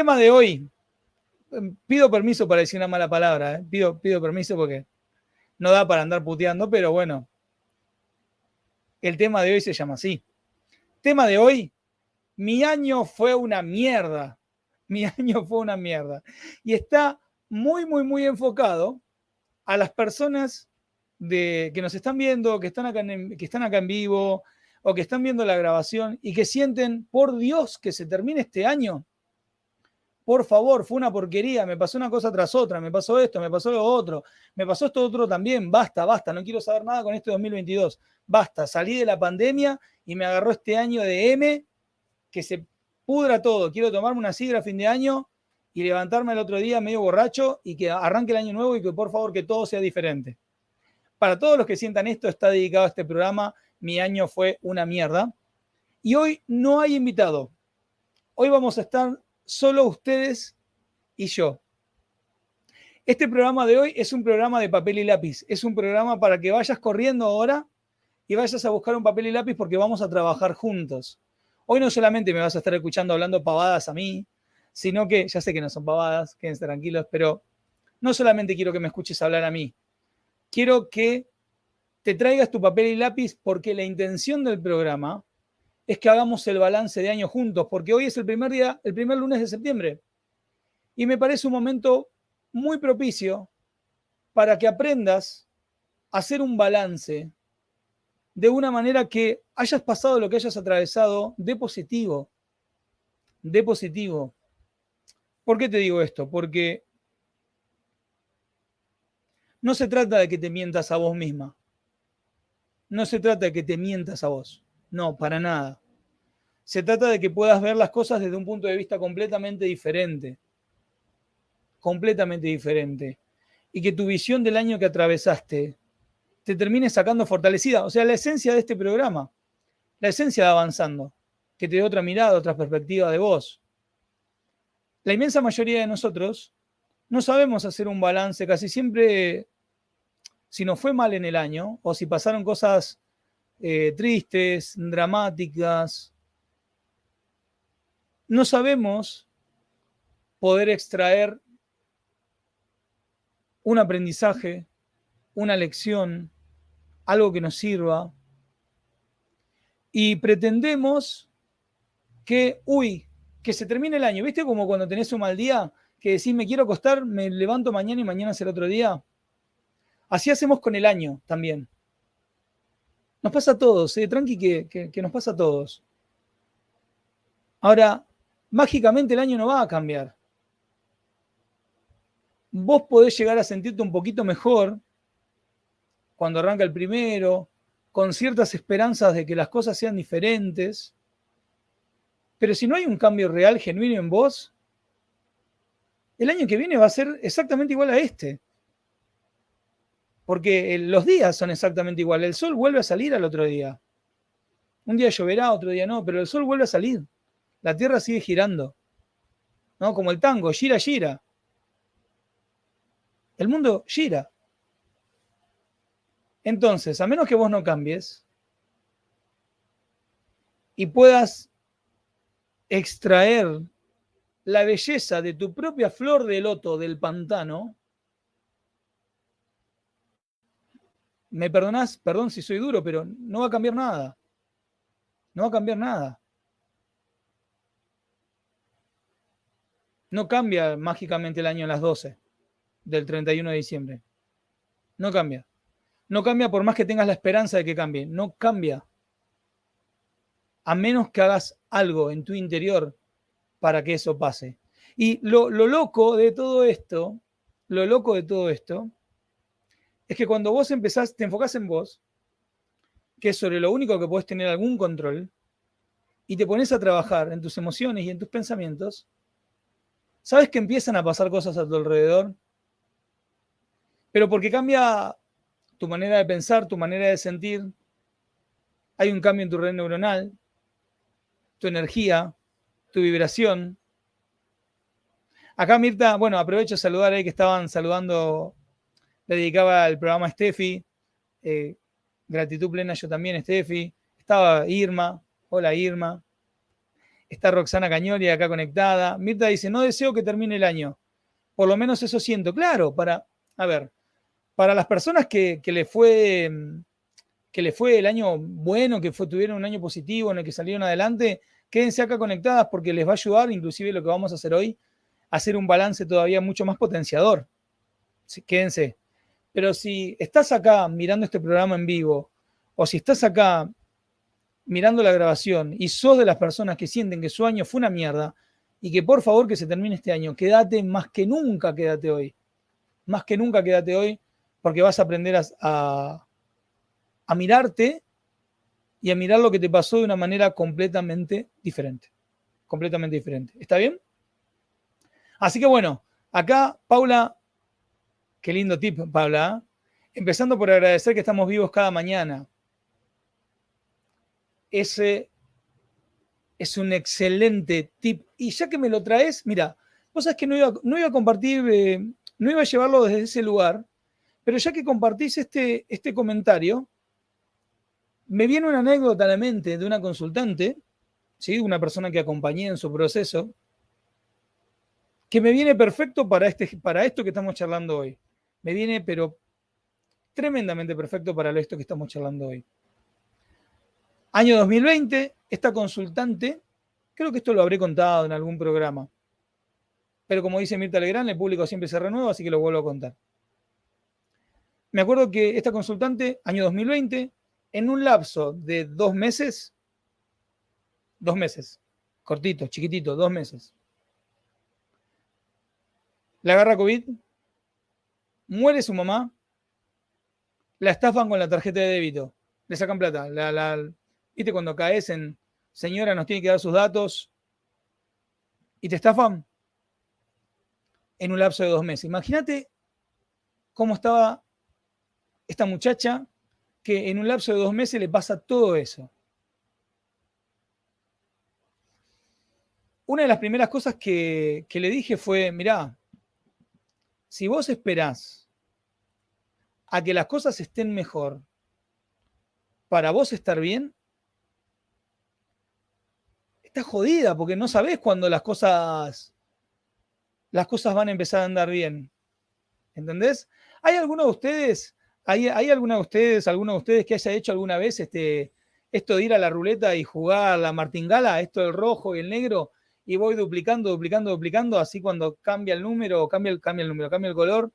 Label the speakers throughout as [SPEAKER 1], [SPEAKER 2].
[SPEAKER 1] Tema de hoy. Pido permiso para decir una mala palabra. ¿eh? Pido, pido permiso porque no da para andar puteando, pero bueno. El tema de hoy se llama así. Tema de hoy. Mi año fue una mierda. Mi año fue una mierda. Y está muy, muy, muy enfocado a las personas de, que nos están viendo, que están, acá que están acá en vivo o que están viendo la grabación y que sienten, por Dios, que se termine este año por favor, fue una porquería, me pasó una cosa tras otra, me pasó esto, me pasó lo otro, me pasó esto otro también, basta, basta, no quiero saber nada con este 2022, basta, salí de la pandemia y me agarró este año de M, que se pudra todo, quiero tomarme una sidra a fin de año y levantarme el otro día medio borracho y que arranque el año nuevo y que por favor que todo sea diferente. Para todos los que sientan esto, está dedicado a este programa, mi año fue una mierda. Y hoy no hay invitado. Hoy vamos a estar solo ustedes y yo. Este programa de hoy es un programa de papel y lápiz. Es un programa para que vayas corriendo ahora y vayas a buscar un papel y lápiz porque vamos a trabajar juntos. Hoy no solamente me vas a estar escuchando hablando pavadas a mí, sino que, ya sé que no son pavadas, quédense tranquilos, pero no solamente quiero que me escuches hablar a mí, quiero que te traigas tu papel y lápiz porque la intención del programa es que hagamos el balance de año juntos, porque hoy es el primer día, el primer lunes de septiembre. Y me parece un momento muy propicio para que aprendas a hacer un balance de una manera que hayas pasado lo que hayas atravesado de positivo. De positivo. ¿Por qué te digo esto? Porque no se trata de que te mientas a vos misma. No se trata de que te mientas a vos. No, para nada. Se trata de que puedas ver las cosas desde un punto de vista completamente diferente. Completamente diferente. Y que tu visión del año que atravesaste te termine sacando fortalecida. O sea, la esencia de este programa, la esencia de avanzando, que te dé otra mirada, otra perspectiva de vos. La inmensa mayoría de nosotros no sabemos hacer un balance, casi siempre, si nos fue mal en el año o si pasaron cosas eh, tristes, dramáticas. No sabemos poder extraer un aprendizaje, una lección, algo que nos sirva. Y pretendemos que, uy, que se termine el año. ¿Viste como cuando tenés un mal día que decís, me quiero acostar, me levanto mañana y mañana será otro día? Así hacemos con el año también. Nos pasa a todos, tranqui que, que nos pasa a todos. Ahora, mágicamente el año no va a cambiar. Vos podés llegar a sentirte un poquito mejor cuando arranca el primero, con ciertas esperanzas de que las cosas sean diferentes. Pero si no hay un cambio real, genuino en vos, el año que viene va a ser exactamente igual a este porque los días son exactamente iguales. El sol vuelve a salir al otro día. Un día lloverá, otro día no, pero el sol vuelve a salir. La tierra sigue girando. ¿No? Como el tango, gira, gira. El mundo gira. Entonces, a menos que vos no cambies y puedas extraer la belleza de tu propia flor de loto del pantano, me perdonás, perdón si soy duro, pero no va a cambiar nada. No va a cambiar nada. No cambia mágicamente el año a las 12 del 31 de diciembre. No cambia. No cambia por más que tengas la esperanza de que cambie. No cambia. A menos que hagas algo en tu interior para que eso pase. Y lo, lo loco de todo esto, lo loco de todo esto, es que cuando vos empezás, te enfocás en vos, que es sobre lo único que podés tener algún control, y te pones a trabajar en tus emociones y en tus pensamientos, ¿Sabes que empiezan a pasar cosas a tu alrededor? Pero porque cambia tu manera de pensar, tu manera de sentir, hay un cambio en tu red neuronal, tu energía, tu vibración. Acá Mirta, bueno, aprovecho de saludar ahí que estaban saludando, dedicaba el programa Steffi, eh, gratitud plena yo también, Steffi, estaba Irma, hola Irma, está Roxana Cañoli acá conectada. Mirta dice, no deseo que termine el año, por lo menos eso siento. Claro, para, a ver, para las personas que, le fue que le fue el año bueno, que fue, tuvieron un año positivo en el que salieron adelante, quédense acá conectadas porque les va a ayudar, inclusive lo que vamos a hacer hoy, a hacer un balance todavía mucho más potenciador. quédense. Pero si estás acá mirando este programa en vivo, o si estás acá mirando la grabación y sos de las personas que sienten que su año fue una mierda y que por favor que se termine este año, quédate más que nunca, quédate hoy. Más que nunca, quédate hoy porque vas a aprender a, mirarte y a mirar lo que te pasó de una manera completamente diferente. Completamente diferente. ¿Está bien? Así que bueno, acá Paula, qué lindo tip, Paula. ¿eh? Empezando por agradecer que estamos vivos cada mañana. Ese es un excelente tip. Y ya que me lo traes, mira, vos sabés que no iba, no iba a compartir, eh, no iba a llevarlo desde ese lugar, pero ya que compartís este, este comentario, me viene una anécdota a la mente de una consultante, ¿sí? una persona que acompañé en su proceso, que me viene perfecto para, este, para esto que estamos charlando hoy. Me viene, pero tremendamente perfecto para esto que estamos charlando hoy. Año 2020, esta consultante, creo que esto lo habré contado en algún programa, pero como dice Mirta Legrand, el público siempre se renueva, así que lo vuelvo a contar. Me acuerdo que esta consultante, año 2020, en un lapso de dos meses, dos meses, cortito, chiquitito, dos meses, la agarra COVID, muere su mamá, la estafan con la tarjeta de débito, le sacan plata. La, ¿Viste cuando caes en señora nos tiene que dar sus datos y te estafan? En un lapso de dos meses. Imagínate cómo estaba esta muchacha que en un lapso de dos meses le pasa todo eso. Una de las primeras cosas que, le dije fue, mirá, si vos esperás a que las cosas estén mejor para vos estar bien, estás jodida porque no sabés cuándo las cosas, las cosas van a empezar a andar bien. ¿Entendés? ¿Hay alguno de ustedes ¿Hay, alguna de ustedes, alguno de ustedes que haya hecho alguna vez este, esto de ir a la ruleta y jugar la martingala, esto del rojo y el negro, y voy duplicando, duplicando, duplicando, así cuando cambia el número, cambia el, cambia el número, cambia el color,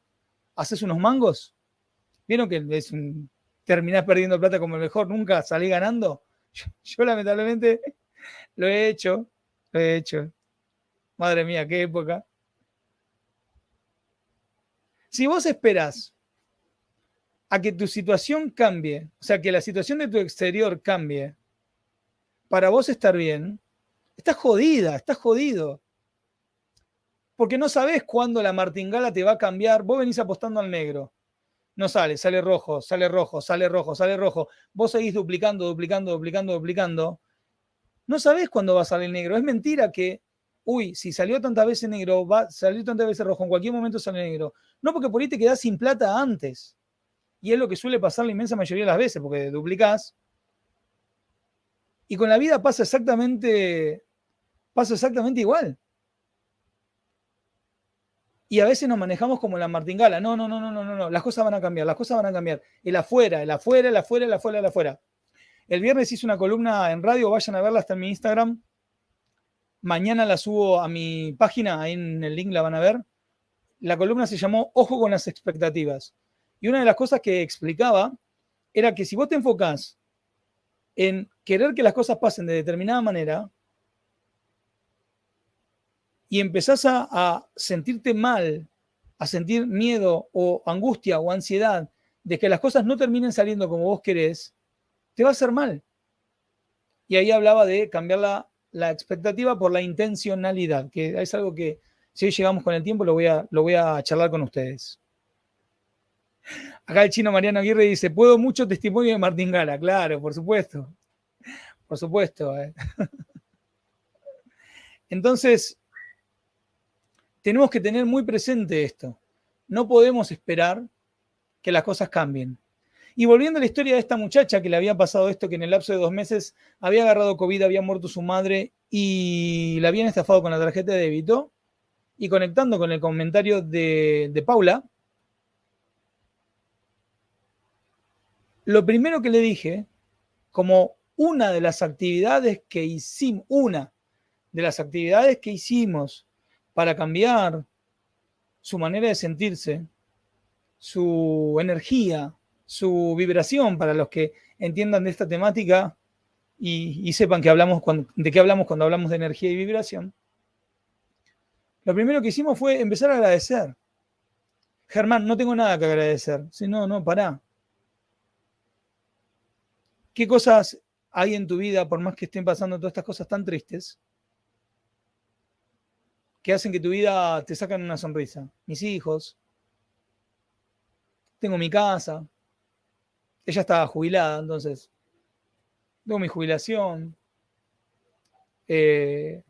[SPEAKER 1] haces unos mangos? ¿Vieron que es terminás perdiendo plata como el mejor, nunca salí ganando? Yo, lamentablemente lo he hecho, lo he hecho. Madre mía, qué época. Si vos esperás a que tu situación cambie, o sea, que la situación de tu exterior cambie, para vos estar bien, estás jodida, estás jodido. Porque no sabes cuándo la martingala te va a cambiar. Vos venís apostando al negro. No sale, sale rojo, sale rojo, sale rojo, sale rojo. Vos seguís duplicando, duplicando, duplicando, duplicando. No sabés cuándo va a salir negro. Es mentira que, uy, si salió tantas veces negro, va, salió tantas veces rojo, en cualquier momento sale negro. No, porque por ahí te quedás sin plata antes. Y es lo que suele pasar la inmensa mayoría de las veces, porque duplicás. Y con la vida pasa exactamente, pasa exactamente igual. Y a veces nos manejamos como la martingala. No, no, no, no, no, no, no. Las cosas van a cambiar, las cosas van a cambiar. El afuera, el afuera, el afuera, el afuera, el afuera. El viernes hice una columna en radio, vayan a verla hasta en mi Instagram. Mañana la subo a mi página, ahí en el link la van a ver. La columna se llamó Ojo con las expectativas. Y una de las cosas que explicaba era que si vos te enfocás en querer que las cosas pasen de determinada manera y empezás a, sentirte mal, a sentir miedo o angustia o ansiedad de que las cosas no terminen saliendo como vos querés, te va a hacer mal. Y ahí hablaba de cambiar la, expectativa por la intencionalidad, que es algo que Si hoy llegamos con el tiempo, lo voy a, lo voy a charlar con ustedes. Acá el chino Mariano Aguirre dice, puedo mucho testimonio de Martín Gala. Claro, por supuesto. Por supuesto. Eh. Entonces, tenemos que tener muy presente esto. No podemos esperar que las cosas cambien. Y volviendo a la historia de esta muchacha que le había pasado esto, que en el lapso de dos meses había agarrado COVID, había muerto su madre y la habían estafado con la tarjeta de débito, y conectando con el comentario de, de Paula, lo primero que le dije, como una de las actividades que hicimos, una de las actividades que hicimos para cambiar su manera de sentirse, su energía, su vibración, para los que entiendan de esta temática y, sepan hablamos de qué hablamos cuando hablamos de energía y vibración. Lo primero que hicimos fue empezar a agradecer. Germán, no tengo nada que agradecer. Si no, no, pará. ¿Qué cosas hay en tu vida, por más que estén pasando todas estas cosas tan tristes, que hacen que tu vida te sacan una sonrisa? Mis hijos, tengo mi casa, ella estaba jubilada, entonces tengo mi jubilación, eh,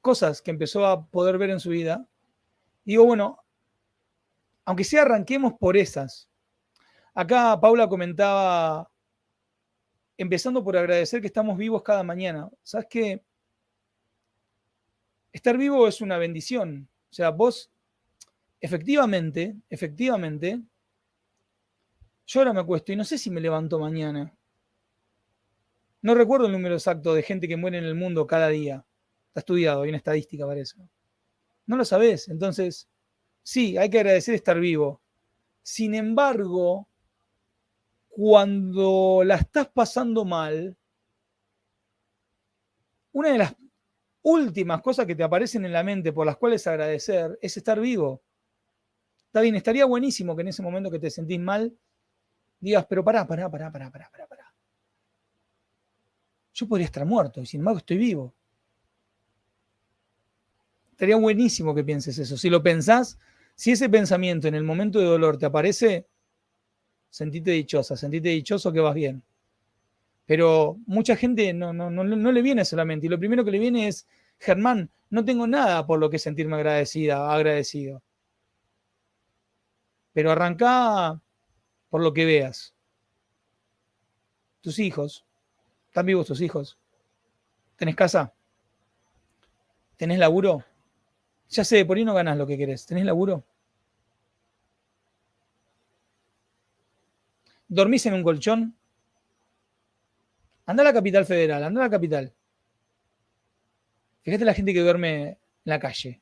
[SPEAKER 1] cosas que empezó a poder ver en su vida. digo, bueno, aunque sea arranquemos por esas. Acá Paula comentaba empezando por agradecer que estamos vivos cada mañana. ¿Sabes qué? Estar vivo es una bendición. O sea, vos, efectivamente, efectivamente, yo ahora me acuesto y no sé si me levanto mañana. No recuerdo el número exacto de gente que muere en el mundo cada día. Está estudiado, hay una estadística para eso. No lo sabés. Entonces, sí, hay que agradecer estar vivo. Sin embargo, cuando la estás pasando mal, una de las últimas cosas que te aparecen en la mente por las cuales agradecer es estar vivo. Está bien, estaría buenísimo que en ese momento que te sentís mal digas, pero pará, pará, pará, pará, pará, pará, pará. Yo podría estar muerto y sin embargo estoy vivo. Estaría buenísimo que pienses eso. Si lo pensás, si ese pensamiento en el momento de dolor te aparece, sentite dichosa, sentite dichoso que vas bien. Pero mucha gente no, no, no, no le viene solamente. Y lo primero que le viene es, Germán, no tengo nada por lo que sentirme agradecida, agradecido. Pero arranca por lo que veas. Tus hijos, ¿están vivos tus hijos? ¿Tenés casa? ¿Tenés laburo? Ya sé, por ahí no ganas lo que querés. ¿Tenés laburo? dormís en un colchón, anda a la capital federal, anda a la capital. Fíjate la gente que duerme en la calle.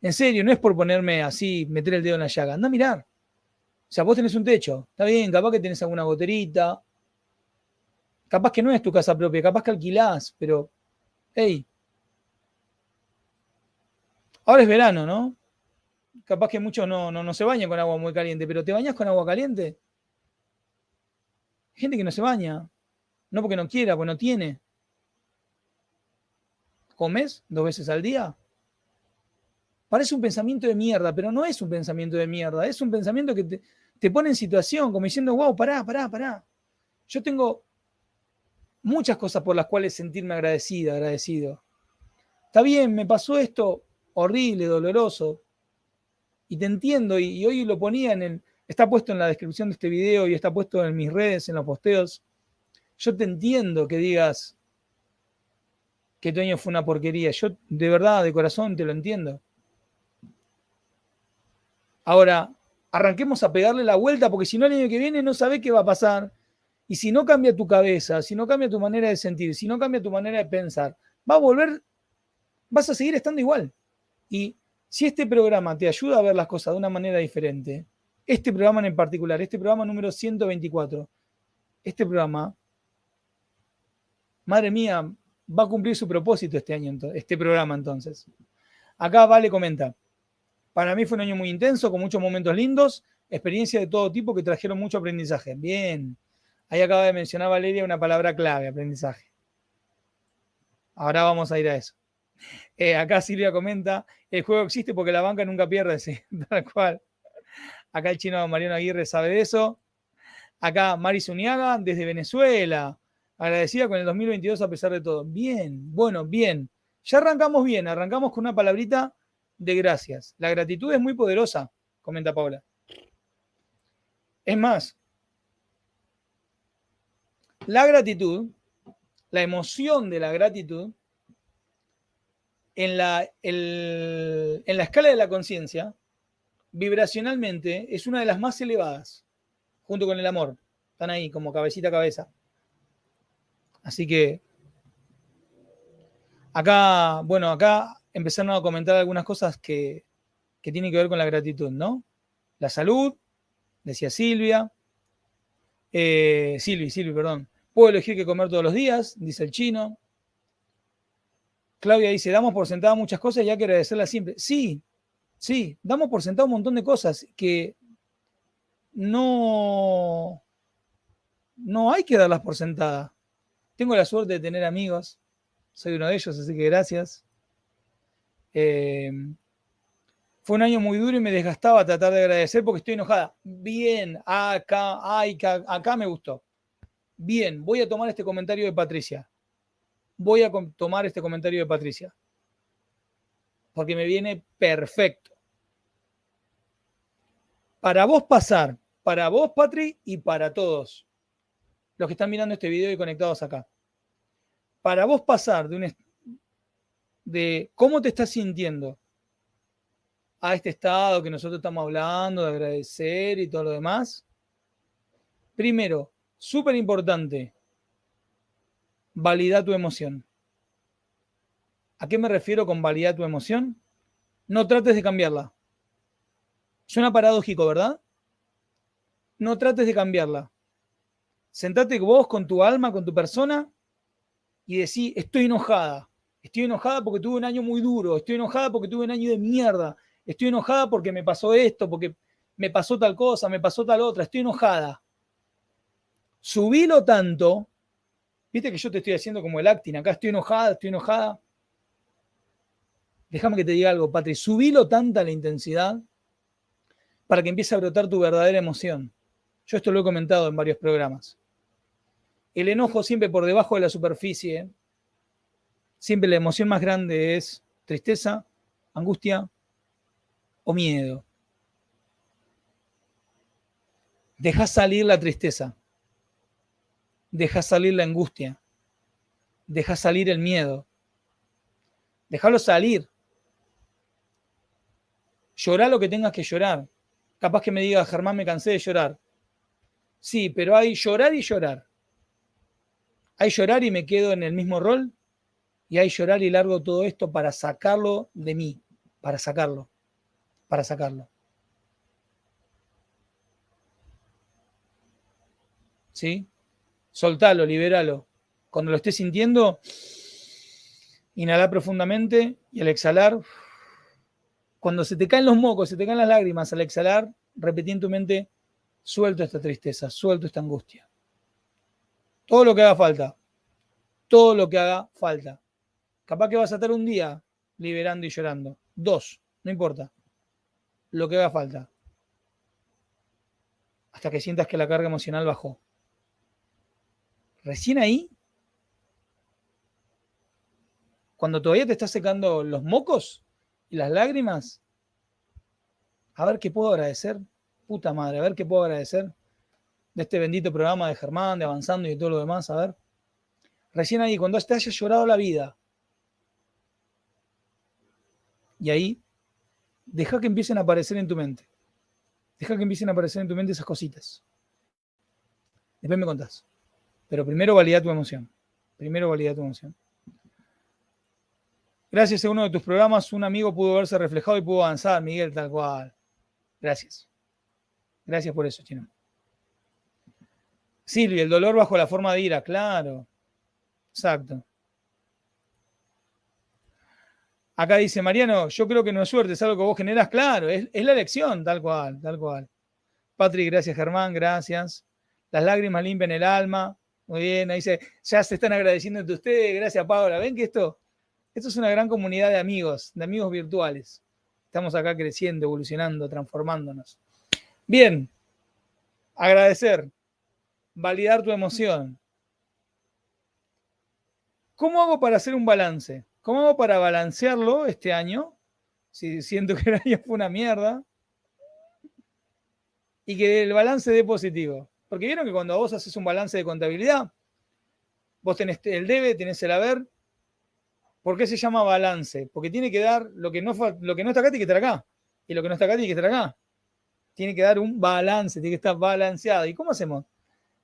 [SPEAKER 1] En serio, no es por ponerme así, meter el dedo en la llaga. Anda a mirar. O sea, vos tenés un techo. Está bien, capaz que tenés alguna goterita. Capaz que no es tu casa propia, capaz que alquilás, pero, hey. Ahora es verano, ¿no? Capaz que muchos no, no, no se bañan con agua muy caliente, pero ¿te bañas con agua caliente? Gente que no se baña. No porque no quiera, porque no tiene. ¿Comes dos veces al día? Parece un pensamiento de mierda, pero no es un pensamiento de mierda. Es un pensamiento que te, pone en situación, como diciendo, wow, pará, pará, pará. Yo tengo muchas cosas por las cuales sentirme agradecida, agradecido. Está bien, me pasó esto horrible, doloroso. Y te entiendo, y hoy lo ponía en el, Está puesto en la descripción de este video y está puesto en mis redes, en los posteos. Yo te entiendo que digas que tu año fue una porquería. Yo de verdad, de corazón, te lo entiendo. Ahora, arranquemos a pegarle la vuelta porque si no el año que viene no sabes qué va a pasar. Y si no cambia tu cabeza, si no cambia tu manera de sentir, si no cambia tu manera de pensar, va a volver, vas a seguir estando igual. Y si este programa te ayuda a ver las cosas de una manera diferente, este programa en particular, este programa número 124, este programa, madre mía, va a cumplir su propósito este año, este programa entonces. Acá Vale comenta, para mí fue un año muy intenso, con muchos momentos lindos, experiencias de todo tipo que trajeron mucho aprendizaje. Bien, ahí acaba de mencionar Valeria una palabra clave, aprendizaje. Ahora vamos a ir a eso. Eh, acá Silvia comenta, el juego existe porque la banca nunca pierde, tal cual. Acá el chino Mariano Aguirre sabe de eso. Acá Mari Zuniaga desde Venezuela. Agradecida con el 2022 a pesar de todo. Bien, bueno, bien. Ya arrancamos bien, arrancamos con una palabrita de gracias. La gratitud es muy poderosa, comenta Paula. Es más, la gratitud, la emoción de la gratitud, en la, en la escala de la conciencia, vibracionalmente es una de las más elevadas, junto con el amor. Están ahí como cabecita a cabeza. Así que acá, bueno, acá empezaron a comentar algunas cosas que, que tienen que ver con la gratitud, ¿no? La salud, decía Silvia. Eh, Silvi, Silvi, perdón. Puedo elegir qué comer todos los días, dice el chino. Claudia dice, damos por sentado muchas cosas y hay que agradecerlas siempre. Sí, sí, damos por sentado un montón de cosas que no, no hay que darlas por sentadas. Tengo la suerte de tener amigos, soy uno de ellos, así que gracias. Eh, fue un año muy duro y me desgastaba tratar de agradecer porque estoy enojada. Bien, acá, ay, acá me gustó. Bien, voy a tomar este comentario de Patricia. Voy a tomar este comentario de Patricia. Porque me viene perfecto. Para vos pasar, para vos, Patri, y para todos los que están mirando este video y conectados acá. Para vos pasar de un de cómo te estás sintiendo a este estado que nosotros estamos hablando, de agradecer y todo lo demás. Primero, súper importante, valida tu emoción. ¿A qué me refiero con validar tu emoción? No trates de cambiarla. Suena paradójico, ¿verdad? No trates de cambiarla. Sentate vos con tu alma, con tu persona y decís, estoy enojada. Estoy enojada porque tuve un año muy duro. Estoy enojada porque tuve un año de mierda estoy enojada porque me pasó esto, porque me pasó tal cosa, me pasó tal otra, estoy enojada. Subilo tanto, viste que yo te estoy haciendo como el acting, acá estoy enojada, estoy enojada. Déjame que te diga algo, Patri, subilo tanta la intensidad para que empiece a brotar tu verdadera emoción. Yo esto lo he comentado en varios programas. El enojo siempre por debajo de la superficie, siempre la emoción más grande es tristeza, angustia, o miedo. Deja salir la tristeza. Deja salir la angustia. Deja salir el miedo. Déjalo salir. Llorar lo que tengas que llorar. Capaz que me diga, Germán, me cansé de llorar. Sí, pero hay llorar y llorar. Hay llorar y me quedo en el mismo rol. Y hay llorar y largo todo esto para sacarlo de mí. Para sacarlo para sacarlo. ¿Sí? Soltalo, liberalo. Cuando lo estés sintiendo, inhala profundamente y al exhalar, cuando se te caen los mocos, se te caen las lágrimas, al exhalar, repetí en tu mente, suelto esta tristeza, suelto esta angustia. Todo lo que haga falta, todo lo que haga falta. Capaz que vas a estar un día liberando y llorando. Dos, no importa lo que haga falta. Hasta que sientas que la carga emocional bajó. Recién ahí, cuando todavía te estás secando los mocos y las lágrimas, a ver qué puedo agradecer. Puta madre, a ver qué puedo agradecer de este bendito programa de Germán, de Avanzando y todo lo demás. A ver. Recién ahí, cuando te hayas llorado la vida. Y ahí deja que empiecen a aparecer en tu mente. Deja que empiecen a aparecer en tu mente esas cositas. Después me contás. Pero primero valida tu emoción. Primero valida tu emoción. Gracias a uno de tus programas, un amigo pudo verse reflejado y pudo avanzar, Miguel, tal cual. Gracias. Gracias por eso, Chino. Silvia, el dolor bajo la forma de ira, claro. Exacto. Acá dice Mariano, yo creo que no es suerte, es algo que vos generás, claro, es, la elección, tal cual, tal cual. Patrick, gracias Germán, gracias. Las lágrimas limpian el alma. Muy bien, ahí dice, ya se están agradeciendo entre ustedes, gracias Paola. ¿Ven que esto, Esto es una gran comunidad de amigos, de amigos virtuales. Estamos acá creciendo, evolucionando, transformándonos. Bien, agradecer, validar tu emoción. ¿Cómo hago para hacer un balance? ¿Cómo hago para balancearlo este año? Si siento que el año fue una mierda. Y que el balance dé positivo. Porque vieron que cuando vos haces un balance de contabilidad, vos tenés el debe, tenés el haber. ¿Por qué se llama balance? Porque tiene que dar lo que no, lo que no está acá, tiene que estar acá. Y lo que no está acá, tiene que estar acá. Tiene que dar un balance, tiene que estar balanceado. ¿Y cómo hacemos?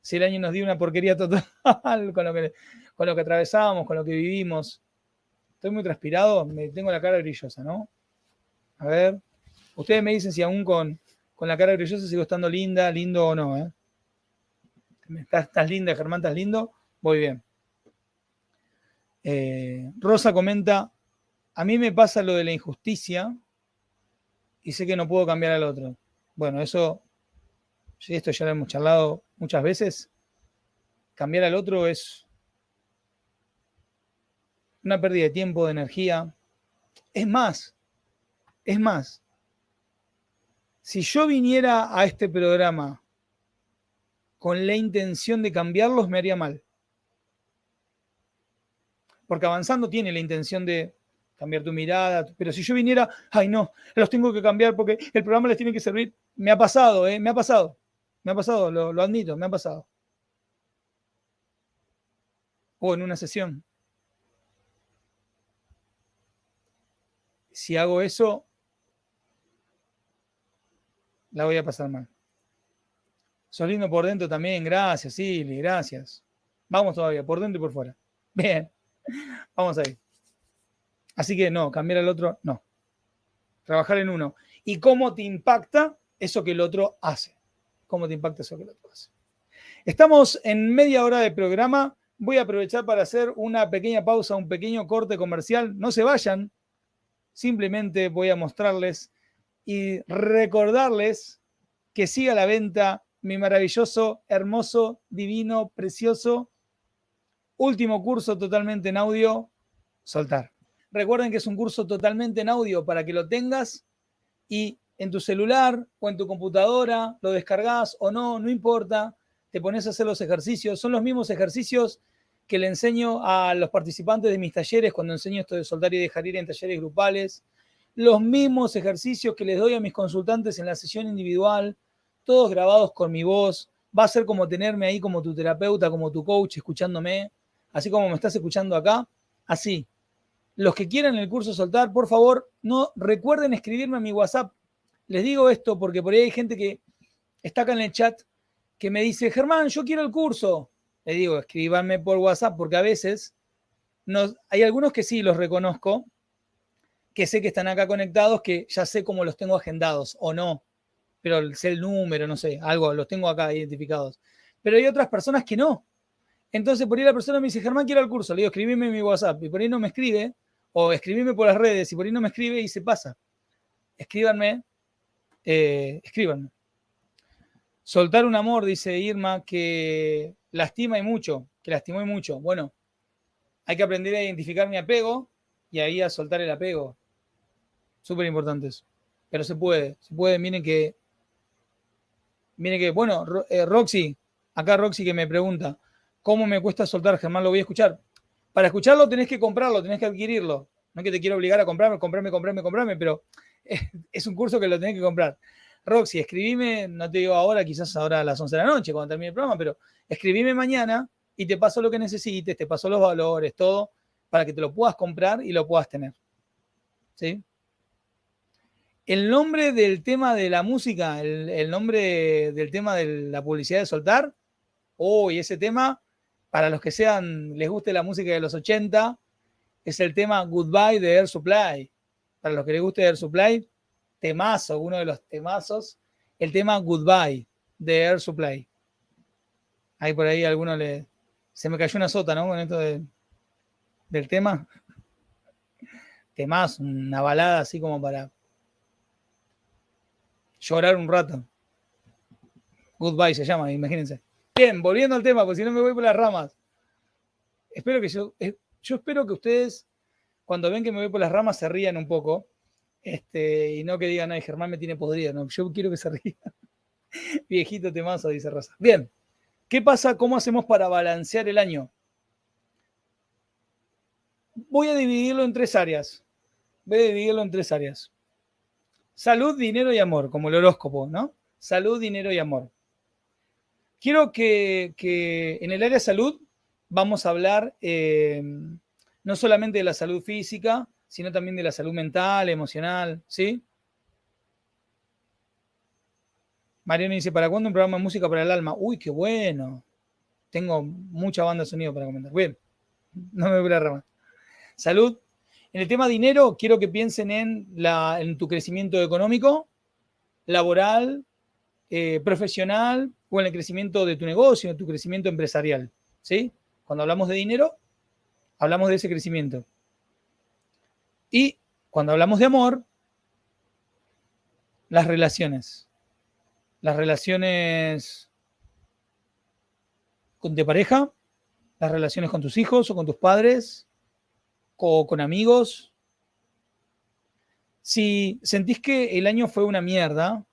[SPEAKER 1] Si el año nos dio una porquería total con lo que, con lo que atravesamos, con lo que vivimos. Estoy muy transpirado, me tengo la cara brillosa, ¿no? A ver. Ustedes me dicen si aún con, con la cara brillosa sigo estando linda, lindo o no, ¿eh? ¿Estás, linda, Germán? ¿Estás lindo? Muy bien. Eh, Rosa comenta, a mí me pasa lo de la injusticia y sé que no puedo cambiar al otro. Bueno, eso, esto ya lo hemos charlado muchas veces. Cambiar al otro es una pérdida de tiempo, de energía. Es más, es más, si yo viniera a este programa con la intención de cambiarlos, me haría mal. Porque avanzando tiene la intención de cambiar tu mirada, pero si yo viniera, ay no, los tengo que cambiar porque el programa les tiene que servir, me ha pasado, ¿eh? me ha pasado, me ha pasado, lo, lo admito, me ha pasado. O en una sesión. Si hago eso, la voy a pasar mal. Sos por dentro también, gracias, Silly, gracias. Vamos todavía, por dentro y por fuera. Bien, vamos ahí. Así que no, cambiar al otro, no. Trabajar en uno. ¿Y cómo te impacta eso que el otro hace? ¿Cómo te impacta eso que el otro hace? Estamos en media hora de programa. Voy a aprovechar para hacer una pequeña pausa, un pequeño corte comercial. No se vayan. Simplemente voy a mostrarles y recordarles que siga la venta mi maravilloso, hermoso, divino, precioso, último curso totalmente en audio, soltar. Recuerden que es un curso totalmente en audio para que lo tengas y en tu celular o en tu computadora lo descargas o no, no importa, te pones a hacer los ejercicios. Son los mismos ejercicios que le enseño a los participantes de mis talleres cuando enseño esto de soltar y dejar ir en talleres grupales. Los mismos ejercicios que les doy a mis consultantes en la sesión individual todos grabados con mi voz. Va a ser como tenerme ahí como tu terapeuta, como tu coach, escuchándome, así como me estás escuchando acá. Así. Los que quieran el curso soltar, por favor, no recuerden escribirme a mi WhatsApp. Les digo esto porque por ahí hay gente que está acá en el chat que me dice, Germán, yo quiero el curso. Le digo, escríbanme por WhatsApp porque a veces hay algunos que sí los reconozco, que sé que están acá conectados, que ya sé cómo los tengo agendados o no pero sé el número, no sé, algo, los tengo acá identificados. Pero hay otras personas que no. Entonces, por ahí la persona me dice, Germán, quiero el curso. Le digo, escribime mi WhatsApp. Y por ahí no me escribe, o escribime por las redes, y por ahí no me escribe y se pasa. Escríbanme, eh, escríbanme. Soltar un amor, dice Irma, que lastima y mucho, que lastimó y mucho. Bueno, hay que aprender a identificar mi apego y ahí a soltar el apego. Súper importante eso. Pero se puede, se puede. Miren que Mire que, bueno, eh, Roxy, acá Roxy que me pregunta, ¿cómo me cuesta soltar? Germán, lo voy a escuchar. Para escucharlo tenés que comprarlo, tenés que adquirirlo. No es que te quiero obligar a comprarme, comprarme, comprarme, comprarme, pero es un curso que lo tenés que comprar. Roxy, escribime, no te digo ahora, quizás ahora a las 11 de la noche, cuando termine el programa, pero escribime mañana y te paso lo que necesites, te paso los valores, todo, para que te lo puedas comprar y lo puedas tener. ¿Sí? el nombre del tema de la música, el, nombre del tema de la publicidad de soltar, oh, y ese tema, para los que sean, les guste la música de los 80, es el tema Goodbye de Air Supply. Para los que les guste Air Supply, temazo, uno de los temazos, el tema Goodbye de Air Supply. Ahí por ahí alguno le... Se me cayó una sota, ¿no? Con esto del tema. Temazo, una balada así como para llorar un rato. Goodbye se llama, imagínense. Bien, volviendo al tema, porque si no me voy por las ramas. Espero que yo, eh, yo espero que ustedes cuando ven que me voy por las ramas se rían un poco. Este, y no que digan, ay, Germán me tiene podrido. No, yo quiero que se rían. Viejito temazo, dice Rosa. Bien, ¿qué pasa? ¿Cómo hacemos para balancear el año? Voy a dividirlo en tres áreas. Voy a dividirlo en tres áreas. Salud, dinero y amor, como el horóscopo, ¿no? Salud, dinero y amor. Quiero que, en el área de salud vamos a hablar eh, no solamente de la salud física, sino también de la salud mental, emocional, ¿sí? Mariano dice, ¿para cuándo un programa de música para el alma? Uy, qué bueno. Tengo mucha banda de sonido para comentar. Bien, no me voy a rama. Salud. En el tema dinero, quiero que piensen en, la, en tu crecimiento económico, laboral, eh, profesional o en el crecimiento de tu negocio, en tu crecimiento empresarial. ¿sí? Cuando hablamos de dinero, hablamos de ese crecimiento. Y cuando hablamos de amor, las relaciones. Las relaciones con de pareja, las relaciones con tus hijos o con tus padres, o con amigos. Si sentís que el año fue una mierda,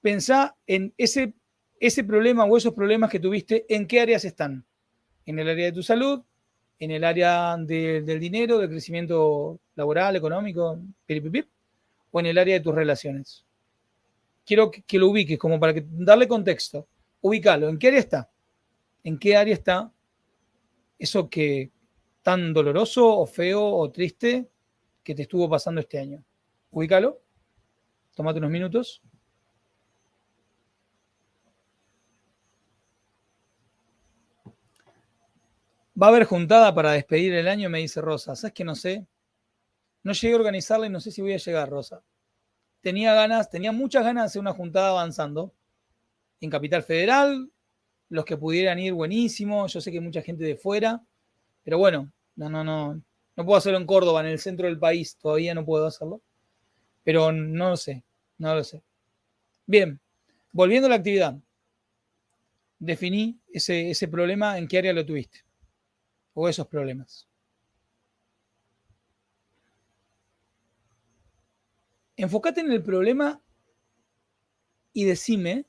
[SPEAKER 1] pensá en ese, ese problema o esos problemas que tuviste, en qué áreas están. En el área de tu salud, en el área del dinero, del crecimiento laboral, económico, o en el área de tus relaciones. Quiero que, lo ubiques como para que, darle contexto. Ubícalo. ¿En qué área está? ¿En qué área está eso que tan doloroso o feo o triste que te estuvo pasando este año? Ubícalo. Tómate unos minutos. Va a haber juntada para despedir el año, me dice Rosa. ¿Sabes que no sé? No llegué a organizarla y no sé si voy a llegar, Rosa. Tenía ganas, tenía muchas ganas de hacer una juntada avanzando en Capital Federal. Los que pudieran ir, buenísimo. Yo sé que hay mucha gente de fuera, pero bueno, no, no, no. No puedo hacerlo en Córdoba, en el centro del país. Todavía no puedo hacerlo. Pero no lo sé, no lo sé. Bien, volviendo a la actividad. Definí ese, ese problema, en qué área lo tuviste o esos problemas. Enfócate en el problema y decime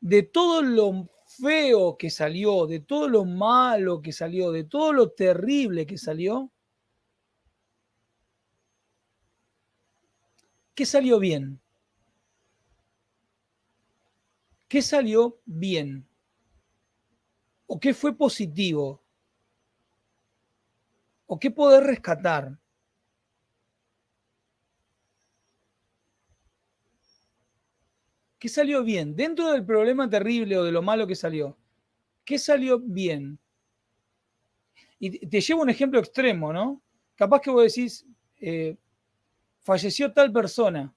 [SPEAKER 1] de todo lo feo que salió, de todo lo malo que salió, de todo lo terrible que salió, ¿qué salió bien? ¿Qué salió bien? ¿O qué fue positivo? ¿O qué poder rescatar? ¿Qué salió bien? Dentro del problema terrible o de lo malo que salió, ¿qué salió bien? Y te llevo un ejemplo extremo, ¿no? Capaz que vos decís, eh, falleció tal persona.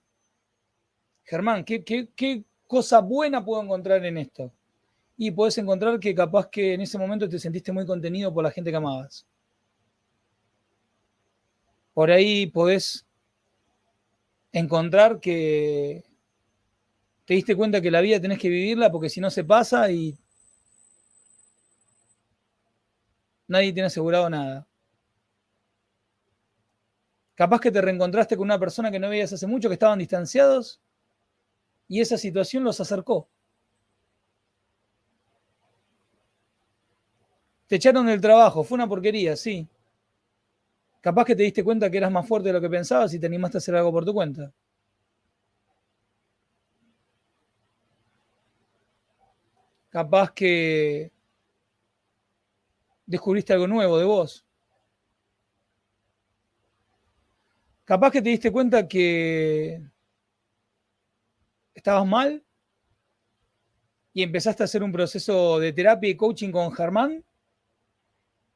[SPEAKER 1] Germán, ¿qué, qué cosa buena puedo encontrar en esto? Y puedes encontrar que capaz que en ese momento te sentiste muy contenido por la gente que amabas. Por ahí podés encontrar que te diste cuenta que la vida tenés que vivirla porque si no se pasa y nadie tiene asegurado nada. Capaz que te reencontraste con una persona que no veías hace mucho, que estaban distanciados y esa situación los acercó. Te echaron del trabajo, fue una porquería, sí. Capaz que te diste cuenta que eras más fuerte de lo que pensabas y te animaste a hacer algo por tu cuenta. Capaz que descubriste algo nuevo de vos. Capaz que te diste cuenta que estabas mal y empezaste a hacer un proceso de terapia y coaching con Germán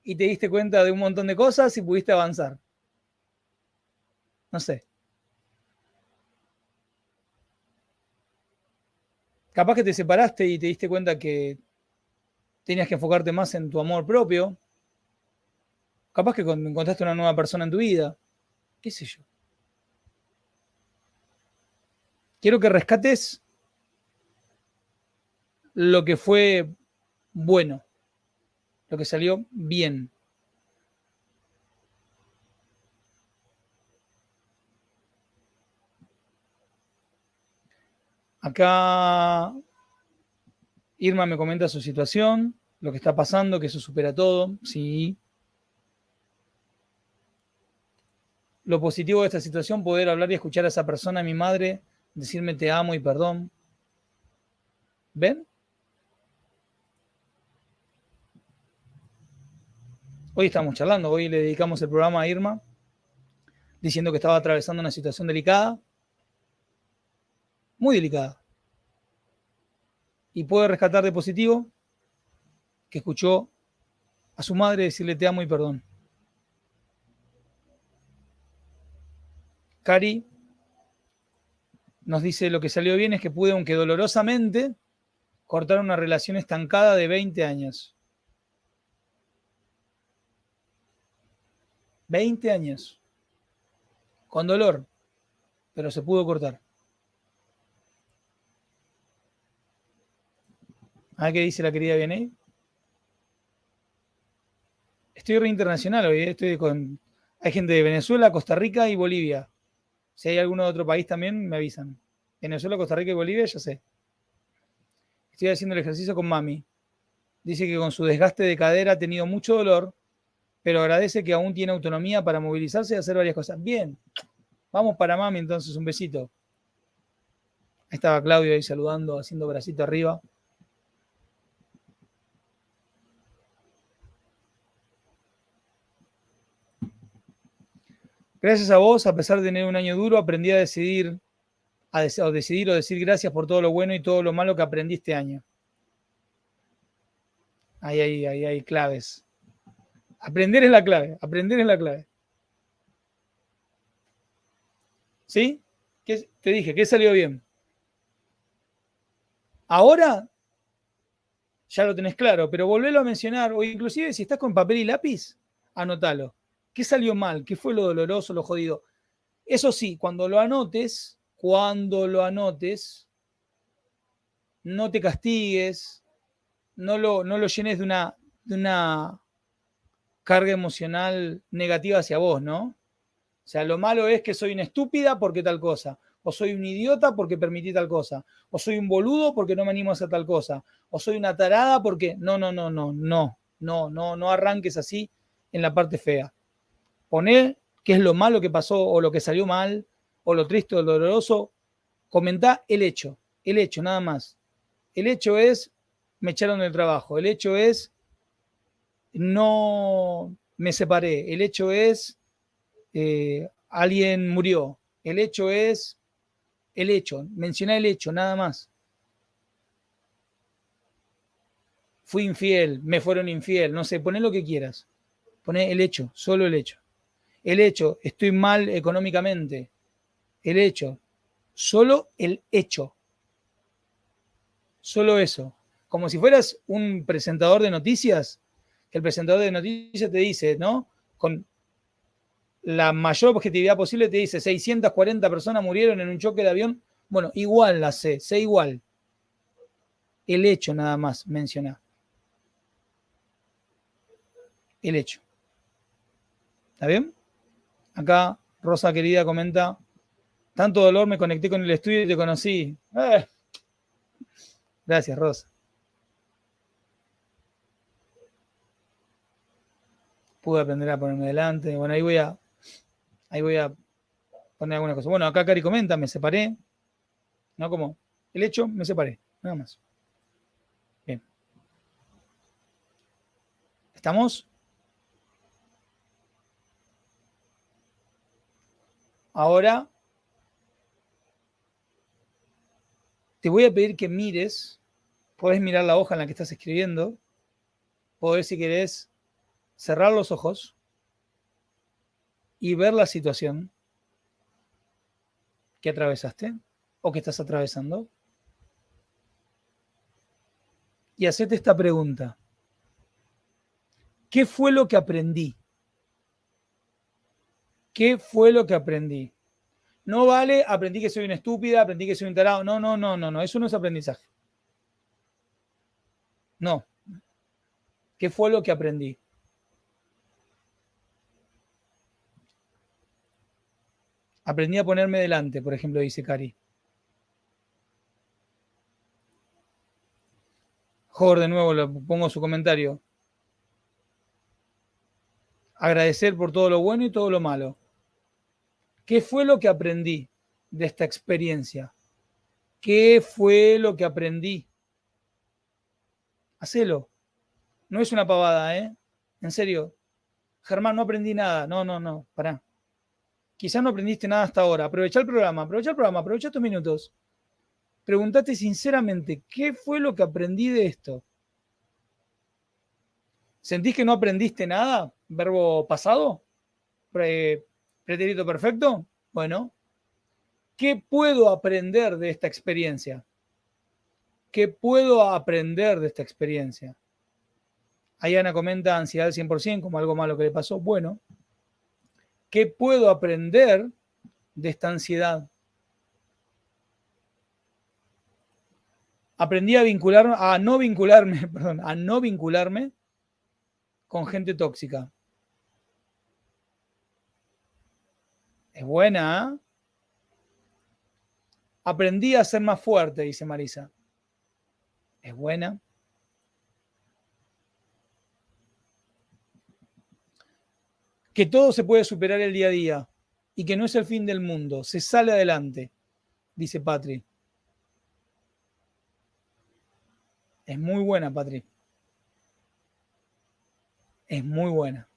[SPEAKER 1] y te diste cuenta de un montón de cosas y pudiste avanzar. No sé. Capaz que te separaste y te diste cuenta que tenías que enfocarte más en tu amor propio. Capaz que encontraste una nueva persona en tu vida. ¿Qué sé yo? Quiero que rescates lo que fue bueno lo que salió bien. Acá Irma me comenta su situación, lo que está pasando, que eso supera todo, sí. Lo positivo de esta situación, poder hablar y escuchar a esa persona, a mi madre, decirme te amo y perdón. ¿Ven? Hoy estamos charlando, hoy le dedicamos el programa a Irma, diciendo que estaba atravesando una situación delicada, muy delicada. Y puede rescatar de positivo que escuchó a su madre decirle te amo y perdón. Cari nos dice lo que salió bien es que pude, aunque dolorosamente, cortar una relación estancada de 20 años. 20 años. Con dolor, pero se pudo cortar. ¿A qué dice la querida Vianey? Estoy re internacional hoy, ¿eh? estoy con. Hay gente de Venezuela, Costa Rica y Bolivia. Si hay alguno de otro país también, me avisan. Venezuela, Costa Rica y Bolivia, ya sé. Estoy haciendo el ejercicio con mami. Dice que con su desgaste de cadera ha tenido mucho dolor pero agradece que aún tiene autonomía para movilizarse y hacer varias cosas. Bien, vamos para mami entonces, un besito. Ahí estaba Claudio ahí saludando, haciendo bracito arriba. Gracias a vos, a pesar de tener un año duro, aprendí a decidir, a decidir o decir gracias por todo lo bueno y todo lo malo que aprendí este año. Ahí, ahí, ahí hay claves. Aprender es la clave, aprender es la clave. ¿Sí? ¿Qué, te dije, ¿qué salió bien? Ahora ya lo tenés claro, pero volvelo a mencionar, o inclusive si estás con papel y lápiz, anótalo. ¿Qué salió mal? ¿Qué fue lo doloroso, lo jodido? Eso sí, cuando lo anotes, cuando lo anotes, no te castigues, no lo, no lo llenes de una, de una carga emocional negativa hacia vos, ¿no? O sea, lo malo es que soy una estúpida porque tal cosa, o soy un idiota porque permití tal cosa, o soy un boludo porque no me animo a hacer tal cosa, o soy una tarada porque no, no, no, no, no, no, no, no arranques así en la parte fea. Poné qué es lo malo que pasó o lo que salió mal, o lo triste o lo doloroso, comentá el hecho, el hecho, nada más. El hecho es, me echaron del trabajo, el hecho es, no me separé. El hecho es, eh, alguien murió. El hecho es, el hecho. Menciona el hecho, nada más. Fui infiel, me fueron infiel, no sé, poné lo que quieras. Poné el hecho, solo el hecho. El hecho, estoy mal económicamente. El hecho, solo el hecho. Solo eso. Como si fueras un presentador de noticias que el presentador de noticias te dice, ¿no? Con la mayor objetividad posible te dice 640 personas murieron en un choque de avión. Bueno, igual la sé, sé igual. El hecho nada más menciona. El hecho. ¿Está bien? Acá Rosa querida comenta, tanto dolor me conecté con el estudio y te conocí. Eh. Gracias, Rosa. Pude aprender a ponerme delante. Bueno, ahí voy a, ahí voy a poner algunas cosas. Bueno, acá Cari comenta, me separé. ¿No? Como el hecho, me separé. Nada más. Bien. ¿Estamos? Ahora te voy a pedir que mires, puedes mirar la hoja en la que estás escribiendo, podés si querés cerrar los ojos y ver la situación que atravesaste o que estás atravesando. Y hacerte esta pregunta. ¿Qué fue lo que aprendí? ¿Qué fue lo que aprendí? No vale, aprendí que soy una estúpida, aprendí que soy un tarado. No, no, no, no, no, eso no es aprendizaje. No. ¿Qué fue lo que aprendí? Aprendí a ponerme delante, por ejemplo, dice Cari. Jorge, de nuevo le pongo su comentario. Agradecer por todo lo bueno y todo lo malo. ¿Qué fue lo que aprendí de esta experiencia? ¿Qué fue lo que aprendí? Hacelo. No es una pavada, ¿eh? En serio. Germán, no aprendí nada. No, no, no, pará. Quizás no aprendiste nada hasta ahora. Aprovecha el programa, aprovecha el programa, aprovecha tus minutos. Pregúntate sinceramente, ¿qué fue lo que aprendí de esto? ¿Sentís que no aprendiste nada? Verbo pasado. pretérito perfecto. Bueno, ¿qué puedo aprender de esta experiencia? ¿Qué puedo aprender de esta experiencia? Ahí Ana comenta ansiedad al 100% como algo malo que le pasó. Bueno, ¿qué puedo aprender de esta ansiedad? Aprendí a vincularme, a no vincularme, perdón, a no vincularme con gente tóxica. Es buena, ¿eh? Aprendí a ser más fuerte, dice Marisa. Es buena. Que todo se puede superar el día a día y que no es el fin del mundo, se sale adelante, dice Patri. Es muy buena, Patri. Es muy buena.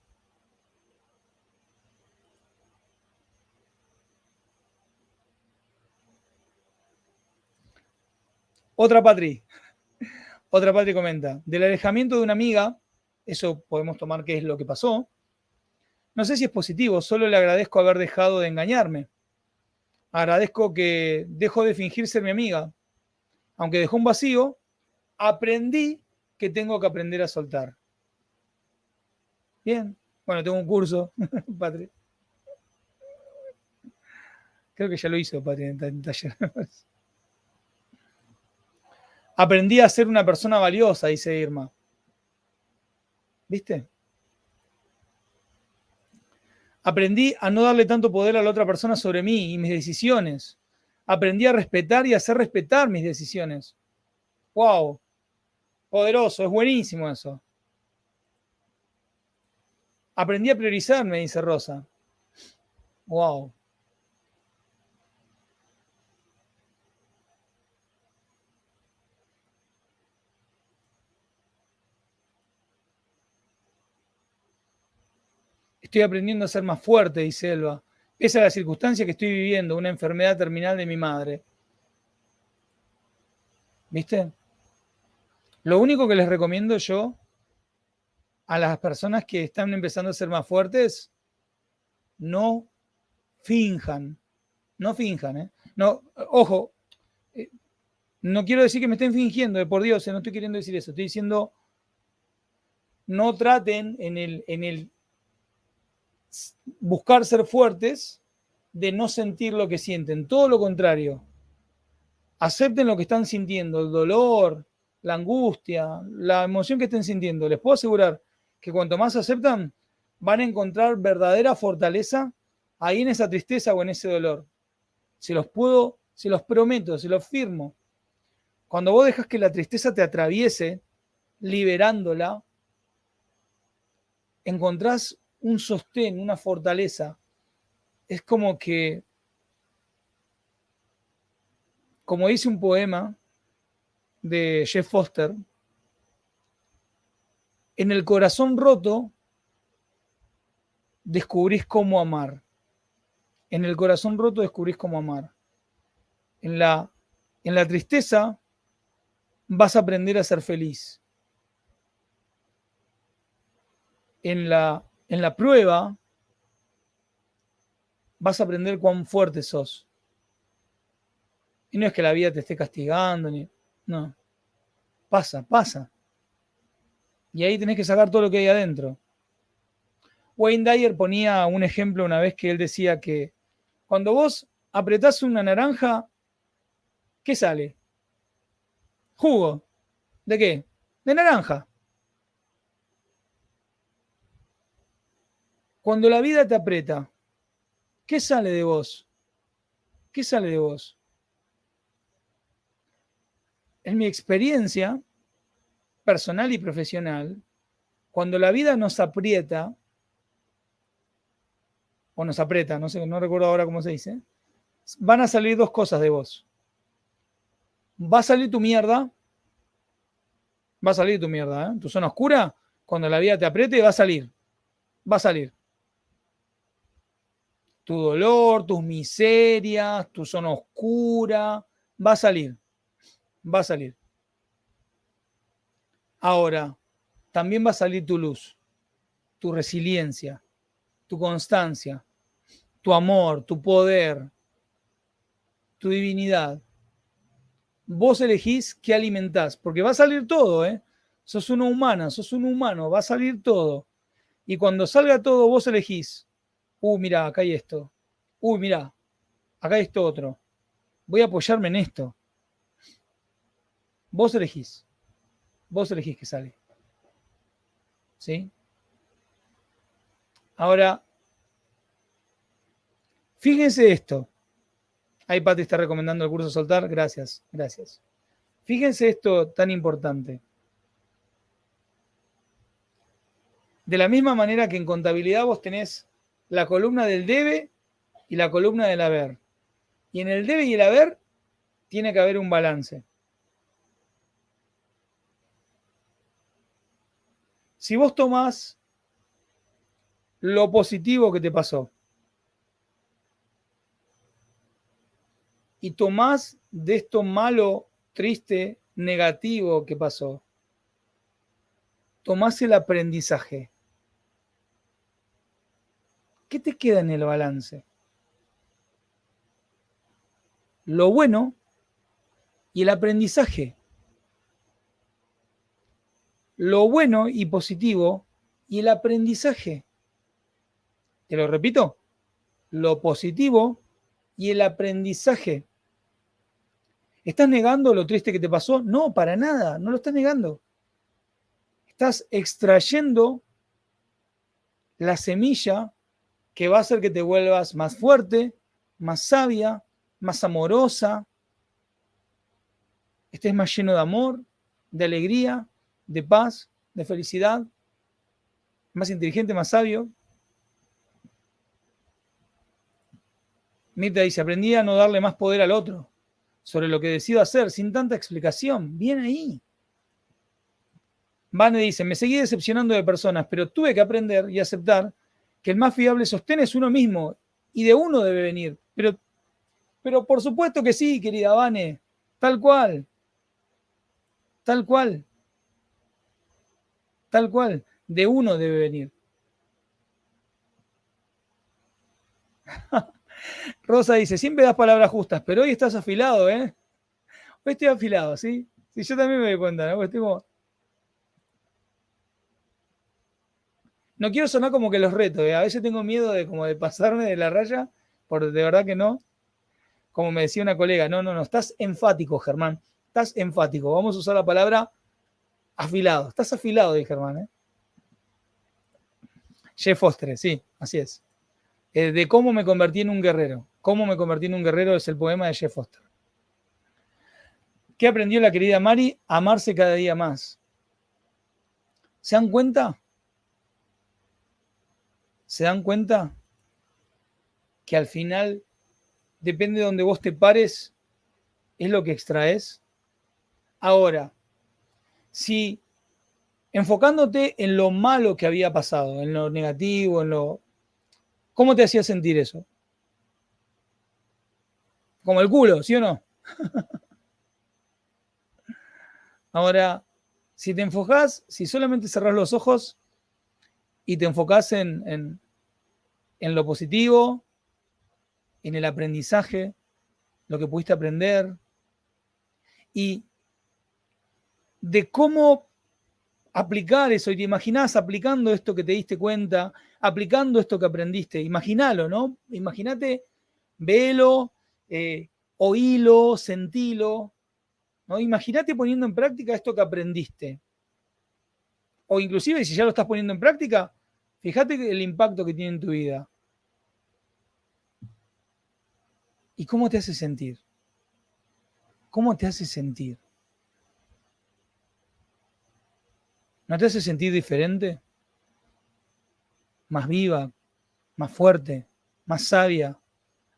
[SPEAKER 1] Otra Patri. Otra Patri comenta. Del alejamiento de una amiga, eso podemos tomar que es lo que pasó, no sé si es positivo, solo le agradezco haber dejado de engañarme. Agradezco que dejó de fingir ser mi amiga. Aunque dejó un vacío, aprendí que tengo que aprender a soltar. Bien. Bueno, tengo un curso, Patri. Creo que ya lo hizo, Patri, en taller. Aprendí a ser una persona valiosa, dice Irma. ¿Viste? Aprendí a no darle tanto poder a la otra persona sobre mí y mis decisiones. Aprendí a respetar y hacer respetar mis decisiones. ¡Wow! Poderoso, es buenísimo eso. Aprendí a priorizarme, dice Rosa. ¡Wow! Estoy aprendiendo a ser más fuerte, dice Elba. Esa es la circunstancia que estoy viviendo, una enfermedad terminal de mi madre. ¿Viste? Lo único que les recomiendo yo a las personas que están empezando a ser más fuertes, no finjan, no finjan, ¿eh? No, ojo, eh, no quiero decir que me estén fingiendo, eh, por Dios, no estoy queriendo decir eso, estoy diciendo, no traten en el, en el buscar ser fuertes de no sentir lo que sienten, todo lo contrario. Acepten lo que están sintiendo, el dolor, la angustia, la emoción que estén sintiendo. Les puedo asegurar que cuanto más aceptan, van a encontrar verdadera fortaleza ahí en esa tristeza o en ese dolor. Se los puedo, se los prometo, se los firmo. Cuando vos dejas que la tristeza te atraviese, liberándola, encontrás un sostén, una fortaleza. Es como que, como dice un poema de Jeff Foster, en el corazón roto descubrís cómo amar. En el corazón roto descubrís cómo amar. En la, en la tristeza vas a aprender a ser feliz. En la en la prueba vas a aprender cuán fuerte sos. Y no es que la vida te esté castigando, ni. No. Pasa, pasa. Y ahí tenés que sacar todo lo que hay adentro. Wayne Dyer ponía un ejemplo una vez que él decía que cuando vos apretás una naranja, ¿qué sale? Jugo. ¿De qué? De naranja. Cuando la vida te aprieta, ¿qué sale de vos? ¿Qué sale de vos? En mi experiencia, personal y profesional, cuando la vida nos aprieta, o nos aprieta, no sé, no recuerdo ahora cómo se dice, van a salir dos cosas de vos. Va a salir tu mierda, va a salir tu mierda, ¿eh? tu zona oscura, cuando la vida te apriete, va a salir, va a salir. Tu dolor, tus miserias, tu zona oscura, va a salir, va a salir. Ahora, también va a salir tu luz, tu resiliencia, tu constancia, tu amor, tu poder, tu divinidad. Vos elegís qué alimentás, porque va a salir todo, ¿eh? Sos una humana, sos un humano, va a salir todo. Y cuando salga todo, vos elegís. Uh, mira, acá hay esto. Uy, mira, acá hay esto otro. Voy a apoyarme en esto. Vos elegís. Vos elegís que sale. ¿Sí? Ahora, fíjense esto. Ahí Pati está recomendando el curso Soltar. Gracias, gracias. Fíjense esto tan importante. De la misma manera que en contabilidad vos tenés la columna del debe y la columna del haber. Y en el debe y el haber tiene que haber un balance. Si vos tomás lo positivo que te pasó y tomás de esto malo, triste, negativo que pasó, tomás el aprendizaje. ¿Qué te queda en el balance? Lo bueno y el aprendizaje lo bueno y positivo y el aprendizaje. Te lo repito, lo positivo y el aprendizaje. ¿Estás negando lo triste que te pasó? No, para nada, no lo estás negando. Estás extrayendo la semilla que va a hacer que te vuelvas más fuerte, más sabia, más amorosa, estés más lleno de amor, de alegría, de paz, de felicidad, más inteligente, más sabio. Mirta dice, aprendí a no darle más poder al otro sobre lo que decido hacer sin tanta explicación. Bien ahí. Vane dice, me seguí decepcionando de personas, pero tuve que aprender y aceptar que el más fiable sostén es uno mismo y de uno debe venir. Pero, pero por supuesto que sí, querida Vane, tal cual, tal cual. Tal cual, de uno debe venir. Rosa dice, siempre das palabras justas, pero hoy estás afilado, ¿eh? Hoy estoy afilado, ¿sí? Sí, yo también me doy cuenta, ¿no? No quiero sonar como que los reto, ¿eh? a veces tengo miedo de como de pasarme de la raya, por de verdad que no. Como me decía una colega, no, no, no, estás enfático, Germán, estás enfático. Vamos a usar la palabra Afilado. Estás afilado, dije Germán. ¿eh? Jeff Foster, sí, así es. Eh, de cómo me convertí en un guerrero. Cómo me convertí en un guerrero es el poema de Jeff Foster. ¿Qué aprendió la querida Mari? Amarse cada día más. ¿Se dan cuenta? ¿Se dan cuenta? Que al final, depende de donde vos te pares, es lo que extraes. Ahora, si enfocándote en lo malo que había pasado, en lo negativo, en lo... ¿Cómo te hacía sentir eso? Como el culo, ¿sí o no? Ahora, si te enfocás, si solamente cerrás los ojos y te enfocás en, en, lo positivo, en el aprendizaje, lo que pudiste aprender, y de cómo aplicar eso y te imaginás aplicando esto que te diste cuenta, aplicando esto que aprendiste. Imagínalo, ¿no? Imagínate, velo, eh, oílo, sentilo, ¿no? Imagínate poniendo en práctica esto que aprendiste. O inclusive si ya lo estás poniendo en práctica, fíjate el impacto que tiene en tu vida. ¿Y cómo te hace sentir? ¿Cómo te hace sentir? ¿No te hace sentir diferente? Más viva, más fuerte, más sabia,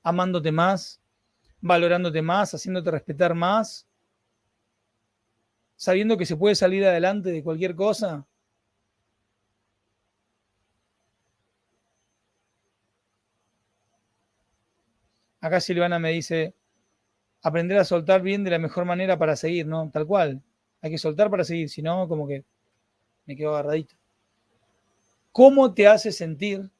[SPEAKER 1] amándote más, valorándote más, haciéndote respetar más, sabiendo que se puede salir adelante de cualquier cosa. Acá Silvana me dice, aprender a soltar bien de la mejor manera para seguir, ¿no? Tal cual. Hay que soltar para seguir, si no, como que me quedo agarradito. ¿Cómo te hace sentir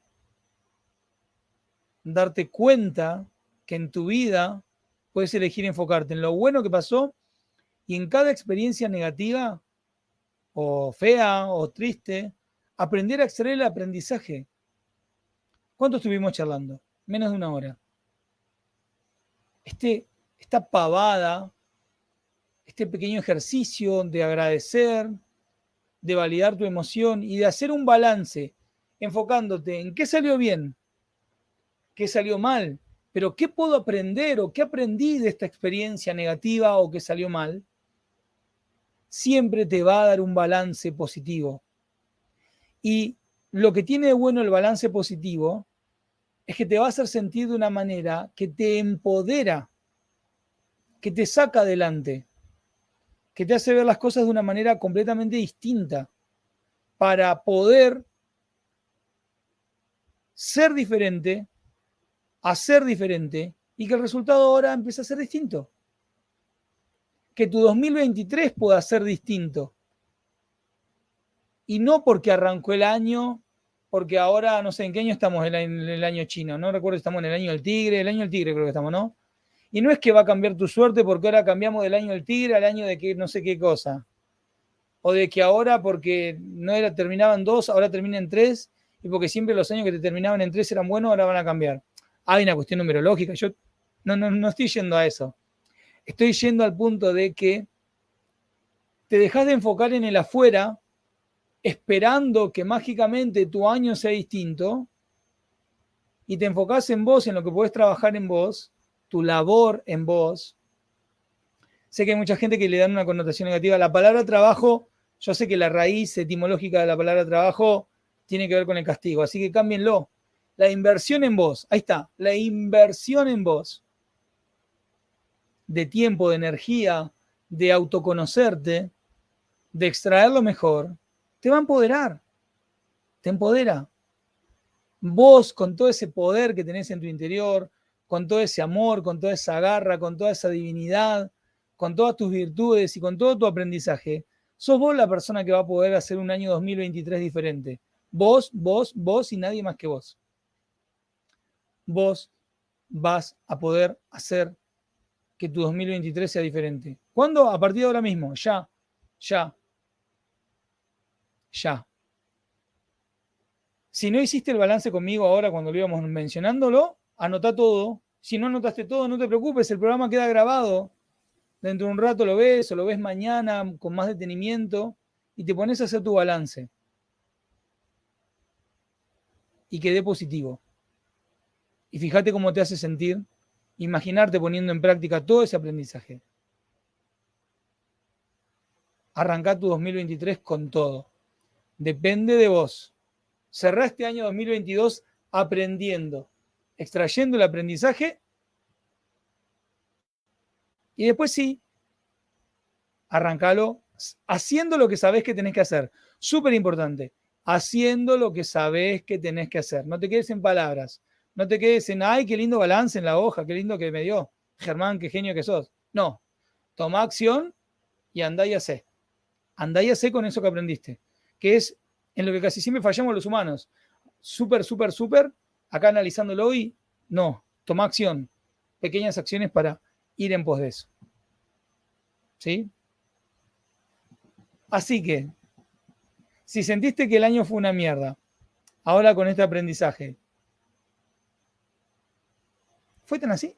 [SPEAKER 1] darte cuenta que en tu vida puedes elegir enfocarte en lo bueno que pasó y en cada experiencia negativa o fea o triste, aprender a extraer el aprendizaje. ¿Cuánto estuvimos charlando? Menos de una hora. Este, esta pavada, este pequeño ejercicio de agradecer, de validar tu emoción y de hacer un balance enfocándote en qué salió bien, qué salió mal, pero qué puedo aprender o qué aprendí de esta experiencia negativa o que salió mal, siempre te va a dar un balance positivo. Y lo que tiene de bueno el balance positivo es que te va a hacer sentir de una manera que te empodera, que te saca adelante, que te hace ver las cosas de una manera completamente distinta para poder ser diferente, hacer diferente y que el resultado ahora empiece a ser distinto. Que tu 2023 pueda ser distinto. Y no porque arrancó el año, porque ahora, no sé, ¿en qué año estamos en el año chino? No recuerdo, estamos en el año del tigre, el año del tigre creo que estamos, ¿no? Y no es que va a cambiar tu suerte porque ahora cambiamos del año del tigre al año de que no sé qué cosa. O de que ahora porque no era, terminaban dos, ahora terminan tres. Y porque siempre los años que te terminaban en tres eran buenos, ahora van a cambiar. Hay una cuestión numerológica. Yo no, no, no estoy yendo a eso. Estoy yendo al punto de que te dejas de enfocar en el afuera, esperando que mágicamente tu año sea distinto, y te enfocas en vos, en lo que puedes trabajar en vos, tu labor en vos. Sé que hay mucha gente que le dan una connotación negativa. La palabra trabajo, yo sé que la raíz etimológica de la palabra trabajo tiene que ver con el castigo, así que cámbienlo. La inversión en vos, ahí está, la inversión en vos de tiempo, de energía, de autoconocerte, de extraer lo mejor, te va a empoderar, te empodera. Vos con todo ese poder que tenés en tu interior, con todo ese amor, con toda esa garra, con toda esa divinidad, con todas tus virtudes y con todo tu aprendizaje, sos vos la persona que va a poder hacer un año 2023 diferente. Vos, vos, vos y nadie más que vos. Vos vas a poder hacer que tu 2023 sea diferente. ¿Cuándo? A partir de ahora mismo, ya, ya, ya. Si no hiciste el balance conmigo ahora cuando lo íbamos mencionándolo, anota todo, si no anotaste todo, no te preocupes, el programa queda grabado. Dentro de un rato lo ves o lo ves mañana con más detenimiento y te pones a hacer tu balance. Y quede positivo. Y fíjate cómo te hace sentir imaginarte poniendo en práctica todo ese aprendizaje. Arranca tu 2023 con todo. Depende de vos. Cerrá este año 2022 aprendiendo extrayendo el aprendizaje y después sí, arrancalo haciendo lo que sabes que tenés que hacer. Súper importante, haciendo lo que sabes que tenés que hacer. No te quedes en palabras, no te quedes en, ay, qué lindo balance en la hoja, qué lindo que me dio. Germán, qué genio que sos. No, toma acción y andá y hacé. Andá y hacé con eso que aprendiste, que es en lo que casi siempre fallamos los humanos. Súper, súper, súper acá analizándolo hoy, no, toma acción, pequeñas acciones para ir en pos de eso. ¿Sí? Así que, si sentiste que el año fue una mierda, ahora con este aprendizaje, ¿fue tan así?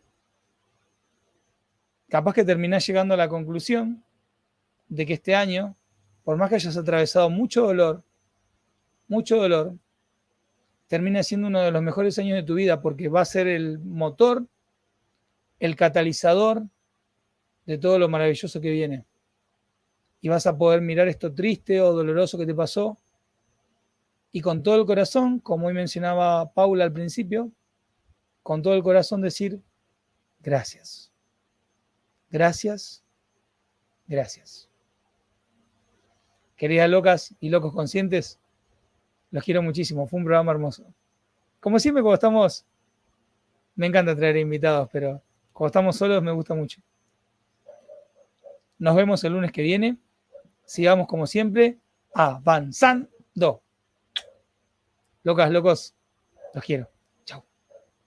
[SPEAKER 1] Capaz que terminás llegando a la conclusión de que este año, por más que hayas atravesado mucho dolor, mucho dolor, termina siendo uno de los mejores años de tu vida porque va a ser el motor, el catalizador de todo lo maravilloso que viene. y vas a poder mirar esto triste o doloroso que te pasó y con todo el corazón, como hoy mencionaba Paula al principio, con todo el corazón decir gracias. Gracias. Gracias. Queridas locas y locos conscientes, los quiero muchísimo. Fue un programa hermoso. Como siempre, cuando estamos, me encanta traer invitados, pero cuando estamos solos me gusta mucho. Nos vemos el lunes que viene. Sigamos como siempre avanzando. Locas, locos, los quiero.